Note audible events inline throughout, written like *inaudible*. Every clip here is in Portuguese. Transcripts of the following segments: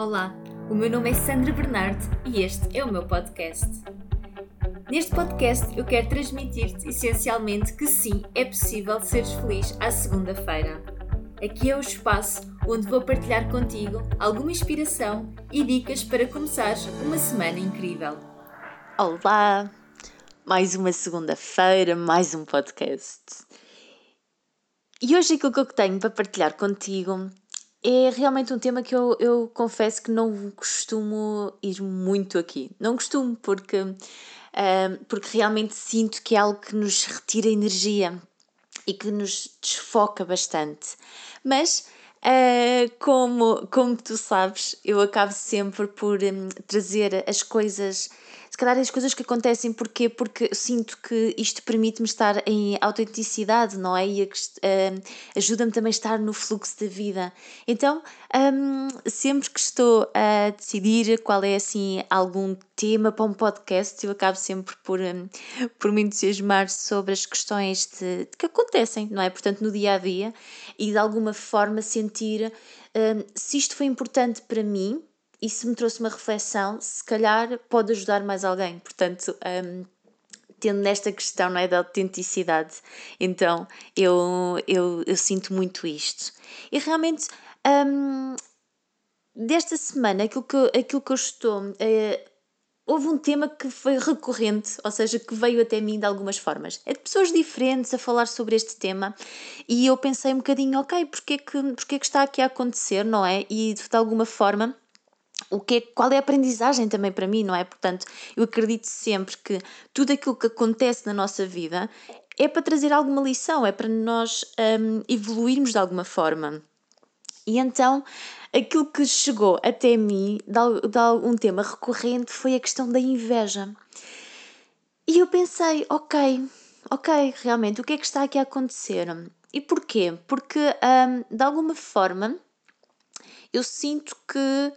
Olá, o meu nome é Sandra Bernardo e este é o meu podcast. Neste podcast eu quero transmitir-te essencialmente que sim, é possível seres feliz à segunda-feira. Aqui é o espaço onde vou partilhar contigo alguma inspiração e dicas para começares uma semana incrível. Olá! Mais uma segunda-feira, mais um podcast. E hoje aquilo que eu tenho para partilhar contigo é realmente um tema que eu, eu confesso que não costumo ir muito aqui. Não costumo, porque, uh, porque realmente sinto que é algo que nos retira energia e que nos desfoca bastante. Mas, uh, como, como tu sabes, eu acabo sempre por um, trazer as coisas calhar as coisas que acontecem, porquê? Porque sinto que isto permite-me estar em autenticidade, não é? E uh, ajuda-me também a estar no fluxo da vida. Então, um, sempre que estou a decidir qual é assim algum tema para um podcast, eu acabo sempre por, um, por me entusiasmar sobre as questões de, de que acontecem, não é? Portanto, no dia a dia e de alguma forma sentir um, se isto foi importante para mim se me trouxe uma reflexão, se calhar pode ajudar mais alguém. Portanto, um, tendo nesta questão não é, da autenticidade, então eu, eu, eu sinto muito isto. E realmente, um, desta semana, aquilo que, aquilo que eu estou. É, houve um tema que foi recorrente, ou seja, que veio até mim de algumas formas. É de pessoas diferentes a falar sobre este tema e eu pensei um bocadinho, ok, porque é que, porque é que está aqui a acontecer, não é? E de alguma forma o que é, qual é a aprendizagem também para mim, não é? Portanto, eu acredito sempre que tudo aquilo que acontece na nossa vida é para trazer alguma lição, é para nós um, evoluirmos de alguma forma. E então, aquilo que chegou até mim, de, de um tema recorrente, foi a questão da inveja. E eu pensei, ok, ok, realmente, o que é que está aqui a acontecer? E porquê? Porque, um, de alguma forma, eu sinto que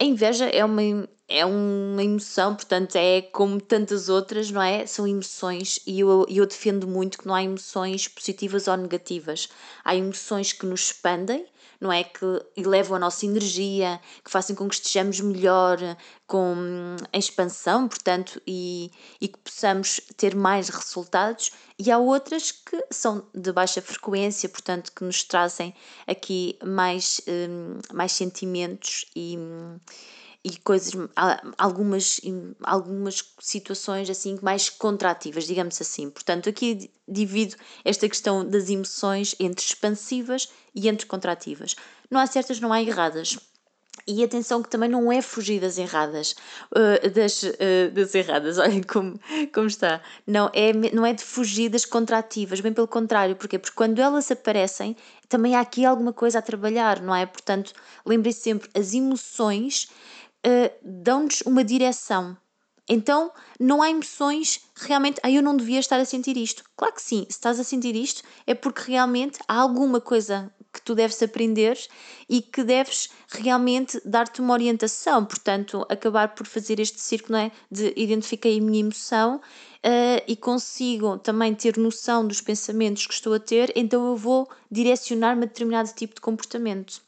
a inveja é uma, é uma emoção, portanto, é como tantas outras, não é? São emoções e eu, eu defendo muito que não há emoções positivas ou negativas. Há emoções que nos expandem, não é? Que elevam a nossa energia, que fazem com que estejamos melhor, com expansão, portanto, e, e que possamos ter mais resultados. E há outras que são de baixa frequência, portanto, que nos trazem aqui mais, um, mais sentimentos e e coisas, algumas, algumas situações assim mais contrativas, digamos assim. Portanto, aqui divido esta questão das emoções entre expansivas e entre contrativas. Não há certas, não há erradas. E atenção que também não é fugir das erradas, uh, das, uh, das erradas, *laughs* olhem como, como está. Não é, não é de fugir das contrativas, bem pelo contrário, porquê? Porque quando elas aparecem, também há aqui alguma coisa a trabalhar, não é? Portanto, lembrem-se sempre, as emoções uh, dão-nos uma direção. Então não há emoções realmente, ah, eu não devia estar a sentir isto. Claro que sim, se estás a sentir isto é porque realmente há alguma coisa que tu deves aprender e que deves realmente dar-te uma orientação. Portanto, acabar por fazer este círculo é? de identifiquei a minha emoção uh, e consigo também ter noção dos pensamentos que estou a ter, então eu vou direcionar-me a determinado tipo de comportamento.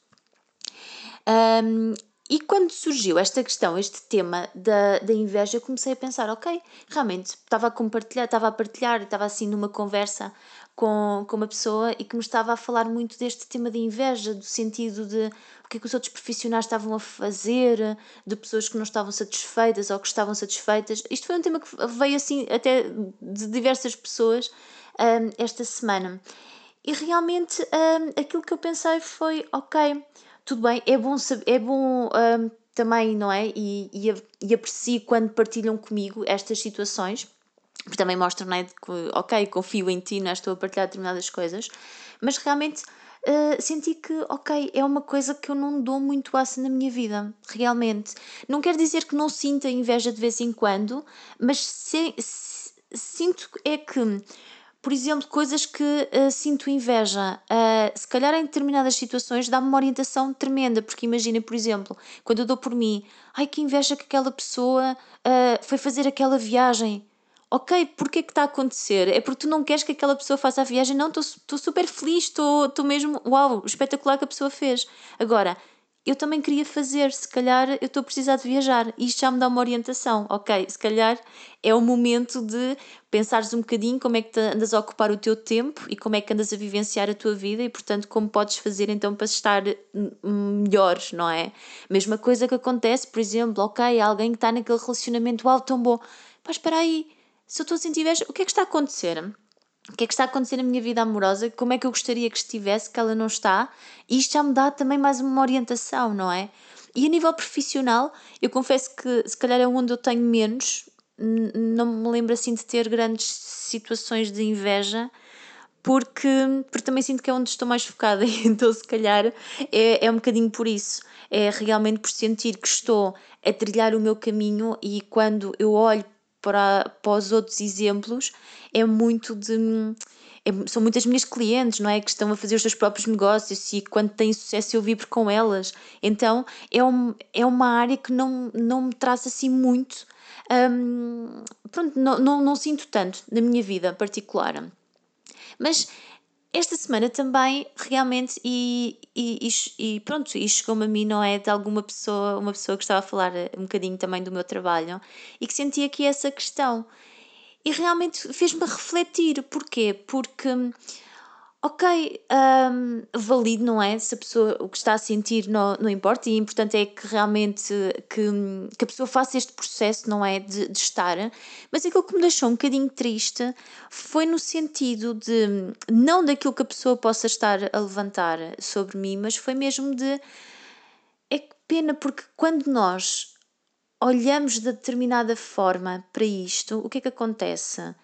Um, e quando surgiu esta questão, este tema da, da inveja, eu comecei a pensar, ok, realmente estava a compartilhar, estava a partilhar, estava assim numa conversa com, com uma pessoa e que me estava a falar muito deste tema da inveja, do sentido de o que é que os outros profissionais estavam a fazer, de pessoas que não estavam satisfeitas ou que estavam satisfeitas. Isto foi um tema que veio assim até de diversas pessoas um, esta semana. E realmente um, aquilo que eu pensei foi, ok, tudo bem, é bom, é bom um, também, não é? E, e, e aprecio quando partilham comigo estas situações, porque também mostram, não é? Que, ok, confio em ti, não é? estou a partilhar determinadas coisas, mas realmente uh, senti que, ok, é uma coisa que eu não dou muito aço na minha vida, realmente. Não quer dizer que não sinta inveja de vez em quando, mas se, se, sinto é que por exemplo, coisas que uh, sinto inveja. Uh, se calhar em determinadas situações dá-me uma orientação tremenda, porque imagina, por exemplo, quando eu dou por mim, ai que inveja que aquela pessoa uh, foi fazer aquela viagem. Ok, porquê que está a acontecer? É porque tu não queres que aquela pessoa faça a viagem? Não, estou super feliz, estou mesmo, uau, espetacular que a pessoa fez. Agora, eu também queria fazer, se calhar eu estou a precisar de viajar e isto já me dá uma orientação, ok? Se calhar é o momento de pensares um bocadinho como é que andas a ocupar o teu tempo e como é que andas a vivenciar a tua vida e, portanto, como podes fazer então para estar melhores, não é? Mesma coisa que acontece, por exemplo, ok, alguém que está naquele relacionamento alto tão bom, pá, espera aí, se eu estou a sentir inveja, o que é que está a acontecer? O que é que está a acontecer na minha vida amorosa, como é que eu gostaria que estivesse, que ela não está, e isto já me dá também mais uma orientação, não é? E a nível profissional, eu confesso que se calhar é onde eu tenho menos, não me lembro assim de ter grandes situações de inveja, porque, porque também sinto que é onde estou mais focada, *laughs* então se calhar é, é um bocadinho por isso. É realmente por sentir que estou a trilhar o meu caminho e quando eu olho para, para os outros exemplos é muito de. É, são muitas minhas clientes, não é? Que estão a fazer os seus próprios negócios e quando têm sucesso eu vibro com elas. Então é, um, é uma área que não, não me traz assim muito. Um, pronto, não, não, não sinto tanto na minha vida particular. Mas esta semana também realmente e, e, e pronto, e chegou-me a mim, não é? De alguma pessoa, uma pessoa que estava a falar eh, um bocadinho também do meu trabalho e que sentia aqui essa questão. E realmente fez-me refletir. Porquê? Porque ok, um, não é? Se a pessoa o que está a sentir não, não importa, e importante é que realmente que, que a pessoa faça este processo, não é? De, de estar. Mas aquilo que me deixou um bocadinho triste foi no sentido de não daquilo que a pessoa possa estar a levantar sobre mim, mas foi mesmo de é que pena porque quando nós olhamos de determinada forma para isto, o que é que acontece?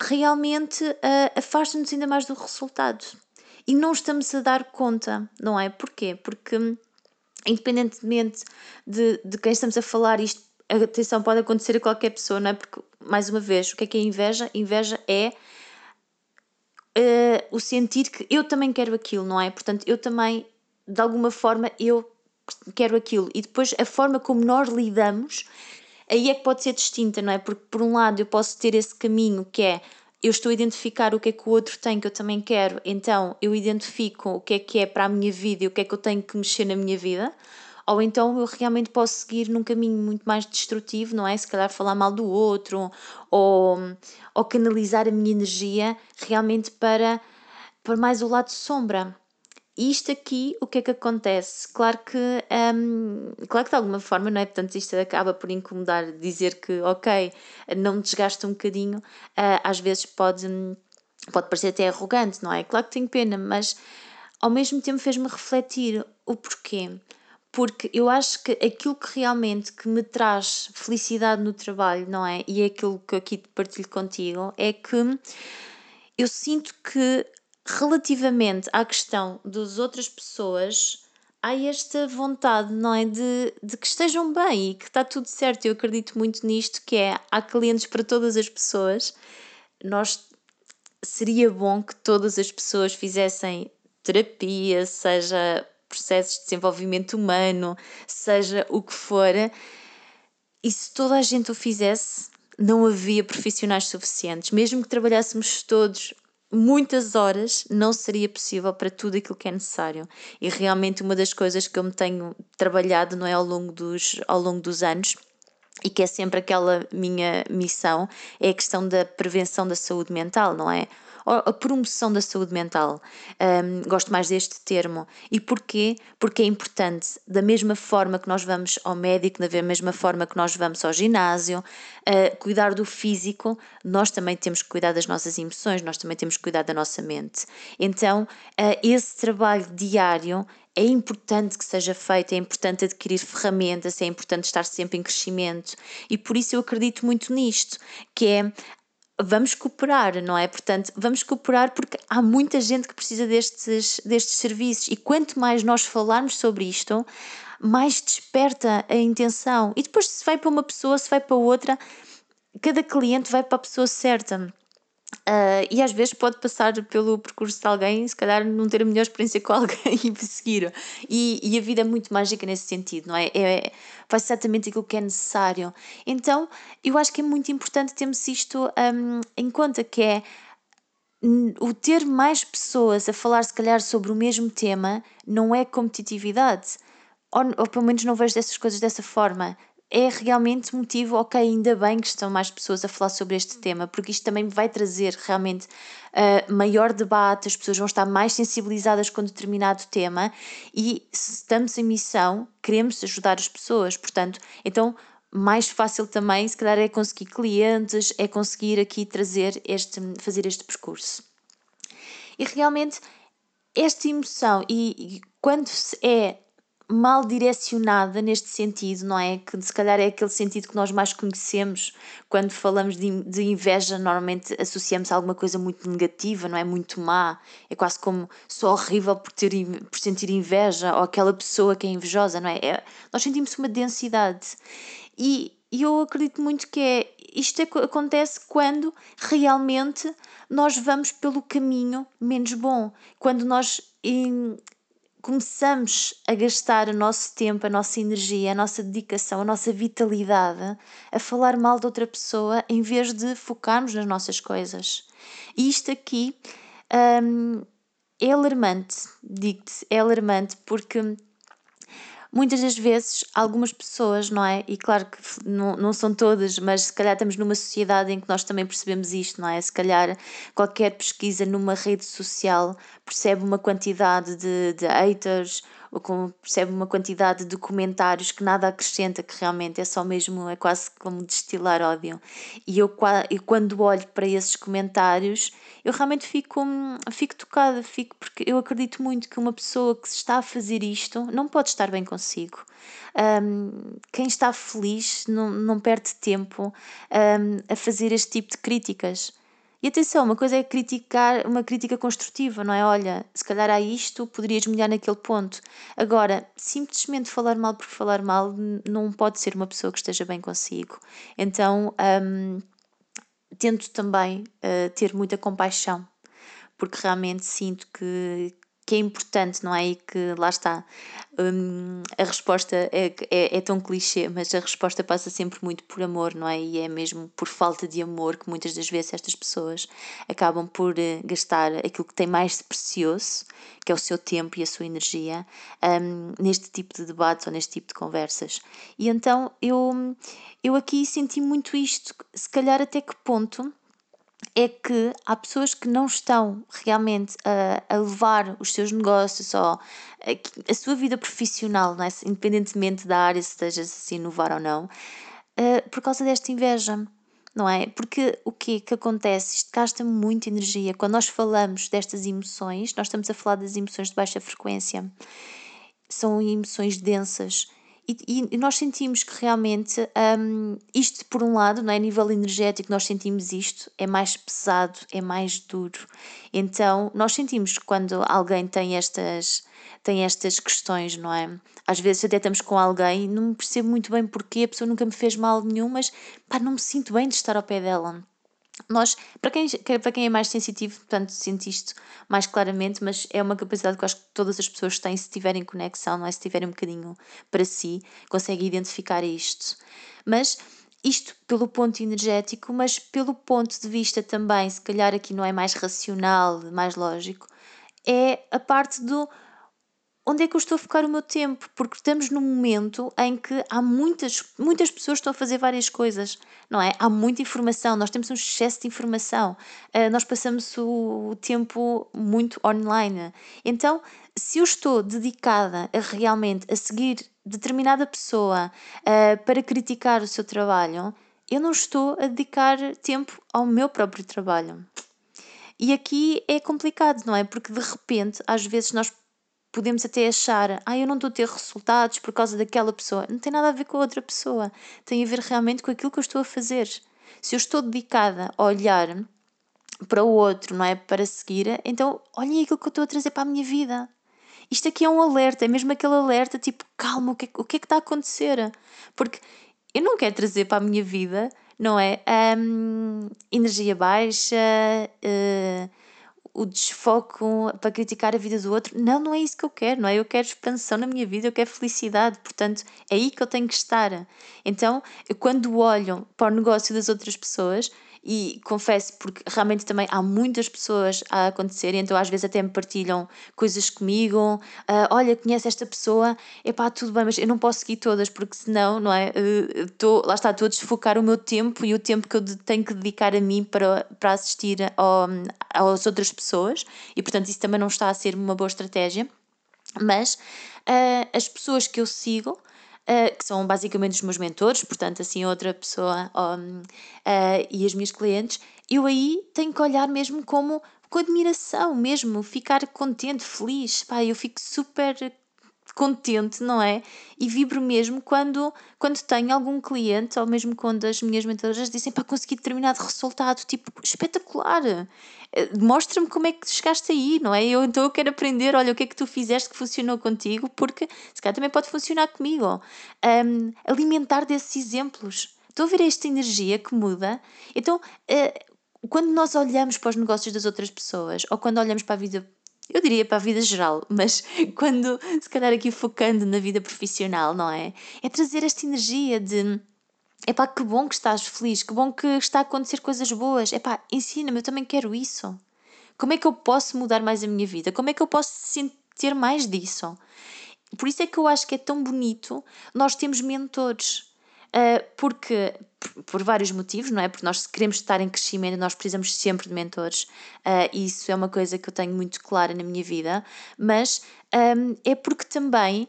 Realmente uh, afasta-nos ainda mais do resultado. E não estamos a dar conta, não é? Porquê? Porque, independentemente de, de quem estamos a falar, isto, atenção pode acontecer a qualquer pessoa, não é? Porque, mais uma vez, o que é que é inveja? Inveja é uh, o sentir que eu também quero aquilo, não é? Portanto, eu também, de alguma forma, eu quero aquilo. E depois a forma como nós lidamos aí é que pode ser distinta, não é? Porque por um lado eu posso ter esse caminho que é eu estou a identificar o que é que o outro tem que eu também quero, então eu identifico o que é que é para a minha vida e o que é que eu tenho que mexer na minha vida, ou então eu realmente posso seguir num caminho muito mais destrutivo, não é? Se calhar falar mal do outro, ou, ou canalizar a minha energia realmente para, para mais o lado sombra. E isto aqui, o que é que acontece? Claro que, um, claro que de alguma forma, não é? Portanto, isto acaba por incomodar, dizer que, ok, não me desgasta um bocadinho, uh, às vezes pode, pode parecer até arrogante, não é? Claro que tenho pena, mas ao mesmo tempo fez-me refletir o porquê. Porque eu acho que aquilo que realmente que me traz felicidade no trabalho, não é? E é aquilo que aqui partilho contigo, é que eu sinto que relativamente à questão das outras pessoas, há esta vontade, não é? De, de que estejam bem e que está tudo certo. Eu acredito muito nisto, que é há clientes para todas as pessoas. Nós seria bom que todas as pessoas fizessem terapia, seja processos de desenvolvimento humano, seja o que for. E se toda a gente o fizesse, não havia profissionais suficientes. Mesmo que trabalhássemos todos muitas horas não seria possível para tudo aquilo que é necessário. E realmente uma das coisas que eu me tenho trabalhado não é ao longo dos, ao longo dos anos e que é sempre aquela minha missão é a questão da prevenção da saúde mental, não é? A promoção da saúde mental. Um, gosto mais deste termo. E porquê? Porque é importante, da mesma forma que nós vamos ao médico, da mesma forma que nós vamos ao ginásio, uh, cuidar do físico, nós também temos que cuidar das nossas emoções, nós também temos que cuidar da nossa mente. Então, uh, esse trabalho diário é importante que seja feito, é importante adquirir ferramentas, é importante estar sempre em crescimento e por isso eu acredito muito nisto, que é vamos cooperar, não é? Portanto, vamos cooperar porque há muita gente que precisa destes, destes serviços e quanto mais nós falarmos sobre isto, mais desperta a intenção. E depois, se vai para uma pessoa, se vai para outra, cada cliente vai para a pessoa certa. Uh, e às vezes pode passar pelo percurso de alguém, se calhar não ter a melhor experiência *laughs* com alguém e seguir. E, e a vida é muito mágica nesse sentido, não é? é faz exatamente aquilo que é necessário. Então, eu acho que é muito importante termos isto um, em conta, que é o ter mais pessoas a falar, se calhar, sobre o mesmo tema não é competitividade. ou, ou pelo menos não vejo dessas coisas dessa forma é realmente motivo, ok, ainda bem que estão mais pessoas a falar sobre este tema, porque isto também vai trazer realmente uh, maior debate, as pessoas vão estar mais sensibilizadas com determinado tema e se estamos em missão, queremos ajudar as pessoas, portanto, então mais fácil também, se calhar, é conseguir clientes, é conseguir aqui trazer este, fazer este percurso. E realmente esta emoção, e, e quando é mal direcionada neste sentido, não é? Que se calhar é aquele sentido que nós mais conhecemos quando falamos de, de inveja, normalmente associamos a alguma coisa muito negativa, não é? Muito má, é quase como sou horrível por, ter, por sentir inveja, ou aquela pessoa que é invejosa, não é? é nós sentimos uma densidade. E, e eu acredito muito que é isto é, acontece quando realmente nós vamos pelo caminho menos bom, quando nós começamos a gastar o nosso tempo, a nossa energia, a nossa dedicação, a nossa vitalidade a falar mal de outra pessoa em vez de focarmos nas nossas coisas. E isto aqui hum, é alarmante, digo-te, é alarmante porque muitas das vezes algumas pessoas, não é? E claro que não, não são todas, mas se calhar estamos numa sociedade em que nós também percebemos isto, não é? Se calhar qualquer pesquisa numa rede social percebe uma quantidade de, de haters ou como percebe uma quantidade de comentários que nada acrescenta, que realmente é só mesmo, é quase como destilar ódio. E eu, quando olho para esses comentários, eu realmente fico, fico tocada, fico, porque eu acredito muito que uma pessoa que está a fazer isto não pode estar bem consigo. Um, quem está feliz não, não perde tempo um, a fazer este tipo de críticas. E atenção, uma coisa é criticar, uma crítica construtiva, não é? Olha, se calhar há isto, poderias melhorar naquele ponto. Agora, simplesmente falar mal por falar mal não pode ser uma pessoa que esteja bem consigo. Então, um, tento também uh, ter muita compaixão, porque realmente sinto que, que é importante, não é? E que lá está. Hum, a resposta é, é, é, tão clichê, mas a resposta passa sempre muito por amor, não é? E é mesmo por falta de amor que muitas das vezes estas pessoas acabam por uh, gastar aquilo que tem mais de precioso, que é o seu tempo e a sua energia, um, neste tipo de debates ou neste tipo de conversas. E então eu, eu aqui senti muito isto, se calhar até que ponto é que há pessoas que não estão realmente a, a levar os seus negócios ou a, a sua vida profissional, é? independentemente da área, se esteja se inovar ou não, uh, por causa desta inveja. Não é? Porque o que que acontece? Isto gasta muita energia. Quando nós falamos destas emoções, nós estamos a falar das emoções de baixa frequência. São emoções densas e, e, nós sentimos que realmente um, isto, por um lado, não é? a nível energético, nós sentimos isto, é mais pesado, é mais duro. Então, nós sentimos quando alguém tem estas, tem estas questões, não é? Às vezes até estamos com alguém, não percebo muito bem porquê, a pessoa nunca me fez mal nenhum, mas pá, não me sinto bem de estar ao pé dela. Nós, para quem, para quem é mais sensitivo, portanto, sente isto mais claramente, mas é uma capacidade que eu acho que todas as pessoas têm se tiverem conexão, não é? Se tiverem um bocadinho para si, conseguem identificar isto. Mas isto pelo ponto energético, mas pelo ponto de vista também, se calhar aqui não é mais racional, mais lógico, é a parte do onde é que eu estou a focar o meu tempo? Porque estamos num momento em que há muitas, muitas pessoas que estão a fazer várias coisas, não é? Há muita informação, nós temos um excesso de informação, uh, nós passamos o, o tempo muito online. Então, se eu estou dedicada a realmente a seguir determinada pessoa uh, para criticar o seu trabalho, eu não estou a dedicar tempo ao meu próprio trabalho. E aqui é complicado, não é? Porque de repente, às vezes, nós podemos até achar, ah, eu não estou a ter resultados por causa daquela pessoa. Não tem nada a ver com a outra pessoa. Tem a ver realmente com aquilo que eu estou a fazer. Se eu estou dedicada a olhar para o outro, não é? Para seguir, então olhem aquilo que eu estou a trazer para a minha vida. Isto aqui é um alerta, é mesmo aquele alerta tipo, calma, o que, é, o que é que está a acontecer? Porque eu não quero trazer para a minha vida, não é? Um, energia baixa, uh, o desfoco para criticar a vida do outro. Não, não é isso que eu quero, não é? Eu quero expansão na minha vida, eu quero felicidade, portanto, é aí que eu tenho que estar. Então, quando olho para o negócio das outras pessoas, e confesso, porque realmente também há muitas pessoas a acontecer, então às vezes até me partilham coisas comigo. Uh, olha, conhece esta pessoa, epá, tudo bem, mas eu não posso seguir todas, porque senão, não é? Uh, tô, lá está, estou a desfocar o meu tempo e o tempo que eu tenho que dedicar a mim para, para assistir ao, às outras pessoas, e portanto isso também não está a ser uma boa estratégia. Mas uh, as pessoas que eu sigo uh, que são basicamente os meus mentores, portanto, assim, outra pessoa um, uh, e as minhas clientes, eu aí tenho que olhar mesmo como com admiração mesmo, ficar contente, feliz, pá, eu fico super contente, não é? E vibro mesmo quando, quando tenho algum cliente, ou mesmo quando as minhas mentoras dizem para conseguir determinado resultado, tipo, espetacular! Eh, mostra-me como é que chegaste aí, não é? Eu, então eu quero aprender, olha, o que é que tu fizeste que funcionou contigo, porque se calhar também pode funcionar comigo. Um, alimentar desses exemplos. Estou a ver esta energia que muda. Então, uh, quando nós olhamos para os negócios das outras pessoas, ou quando olhamos para a vida eu diria para a vida geral, mas *laughs* quando, se calhar aqui focando na vida profissional, não é? É trazer esta energia de é pá, que bom que estás feliz, que bom que está a acontecer coisas boas. É pá, ensina-me, eu também quero isso. Como é que eu posso mudar mais a minha vida? Como é que eu posso ter mais disso? Por isso é que eu acho que é tão bonito nós temos mentores. Uh, porque, por, vários motivos, não é? Porque nós queremos estar em crescimento, nós precisamos sempre de mentores. Uh, e isso é uma coisa que eu tenho muito clara na minha vida. Mas um, é porque também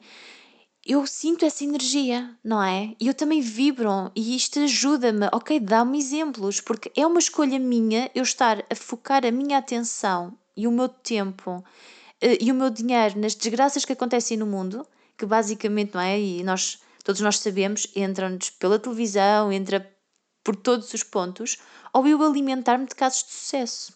eu sinto essa energia, não é? E eu também vibro e isto ajuda-me, ok? Dá-me exemplos, porque é uma escolha minha eu estar a focar a minha atenção e o meu tempo uh, e o meu dinheiro nas desgraças que acontecem no mundo, que basicamente, não é? E nós, todos nós sabemos, entram-nos pela televisão, entra por todos os pontos, ou eu alimentar-me de casos de sucesso.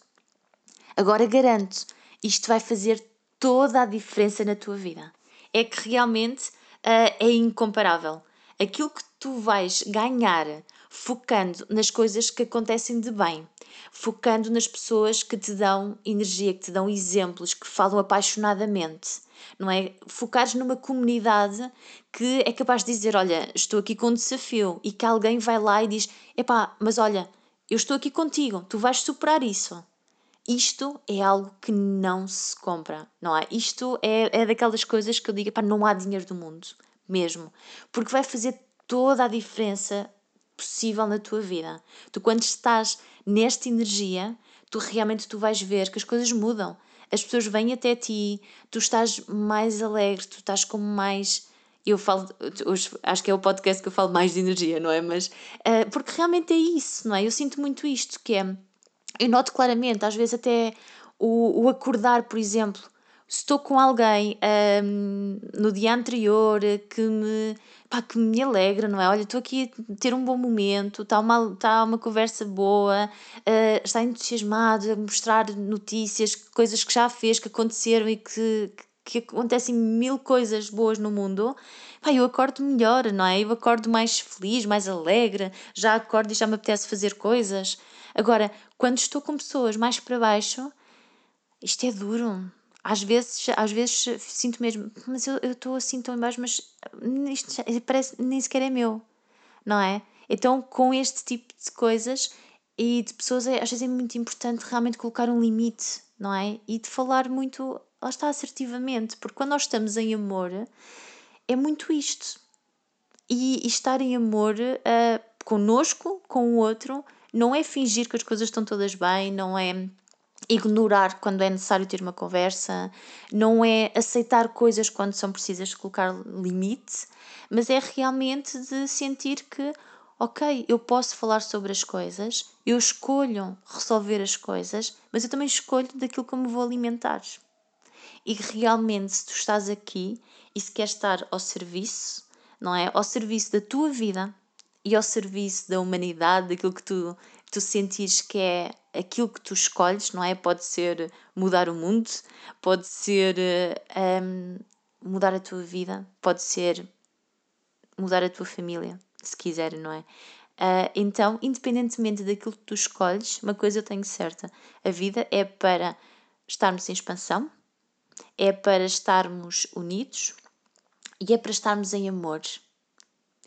Agora garanto, isto vai fazer toda a diferença na tua vida. É que realmente uh, é incomparável. Aquilo que tu vais ganhar focando nas coisas que acontecem de bem, focando nas pessoas que te dão energia, que te dão exemplos, que falam apaixonadamente, não é? Focares numa comunidade que é capaz de dizer: Olha, estou aqui com um desafio, e que alguém vai lá e diz: Epá, mas olha, eu estou aqui contigo, tu vais superar isso. Isto é algo que não se compra, não é? Isto é, é daquelas coisas que eu digo, pá, não há dinheiro do mundo, mesmo. Porque vai fazer toda a diferença possível na tua vida. Tu quando estás nesta energia, tu realmente tu vais ver que as coisas mudam. As pessoas vêm até ti, tu estás mais alegre, tu estás com mais eu falo, acho que é o podcast que eu falo mais de energia, não é? Mas uh, porque realmente é isso, não é? Eu sinto muito isto, que é eu noto claramente, às vezes até o, o acordar, por exemplo, se estou com alguém um, no dia anterior que me, pá, que me alegra, não é? Olha, estou aqui a ter um bom momento, está uma, está uma conversa boa, uh, está entusiasmado a mostrar notícias, coisas que já fez, que aconteceram e que, que acontecem mil coisas boas no mundo, pá, eu acordo melhor, não é? Eu acordo mais feliz, mais alegre, já acordo e já me apetece fazer coisas. Agora, quando estou com pessoas mais para baixo, isto é duro. Às vezes, às vezes sinto mesmo, mas eu estou assim tão embaixo, mas isto parece nem sequer é meu, não é? Então, com este tipo de coisas e de pessoas, é, às vezes é muito importante realmente colocar um limite, não é? E de falar muito, lá está, assertivamente, porque quando nós estamos em amor, é muito isto. E, e estar em amor uh, connosco, com o outro, não é fingir que as coisas estão todas bem, não é ignorar quando é necessário ter uma conversa, não é aceitar coisas quando são precisas colocar limite, mas é realmente de sentir que, ok, eu posso falar sobre as coisas, eu escolho resolver as coisas, mas eu também escolho daquilo que me vou alimentar. E realmente, se tu estás aqui e se queres estar ao serviço, não é? Ao serviço da tua vida, e ao serviço da humanidade, daquilo que tu, tu sentires que é aquilo que tu escolhes, não é? Pode ser mudar o mundo, pode ser um, mudar a tua vida, pode ser mudar a tua família, se quiser, não é? Uh, então, independentemente daquilo que tu escolhes, uma coisa eu tenho certa: a vida é para estarmos em expansão, é para estarmos unidos e é para estarmos em amor.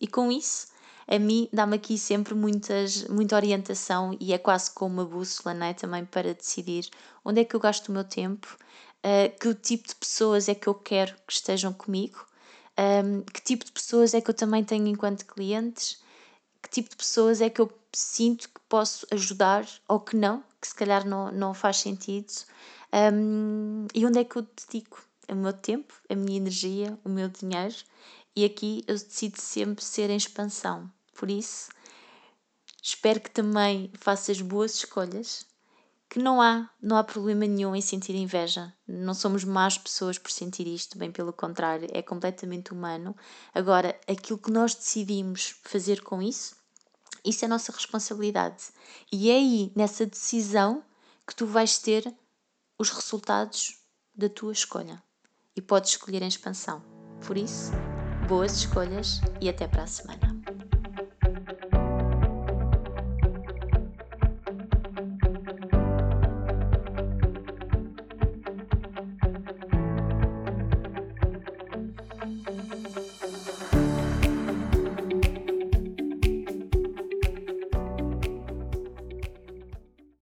E com isso, a mim dá-me aqui sempre muitas, muita orientação e é quase como uma bússola não é? também para decidir onde é que eu gasto o meu tempo, uh, que tipo de pessoas é que eu quero que estejam comigo, um, que tipo de pessoas é que eu também tenho enquanto clientes, que tipo de pessoas é que eu sinto que posso ajudar ou que não, que se calhar não, não faz sentido, um, e onde é que eu dedico o meu tempo, a minha energia, o meu dinheiro, e aqui eu decido sempre ser em expansão. Por isso, espero que também faças boas escolhas, que não há, não há problema nenhum em sentir inveja. Não somos más pessoas por sentir isto, bem pelo contrário, é completamente humano. Agora, aquilo que nós decidimos fazer com isso, isso é nossa responsabilidade. E é aí, nessa decisão, que tu vais ter os resultados da tua escolha. E podes escolher em expansão. Por isso, boas escolhas e até para a semana.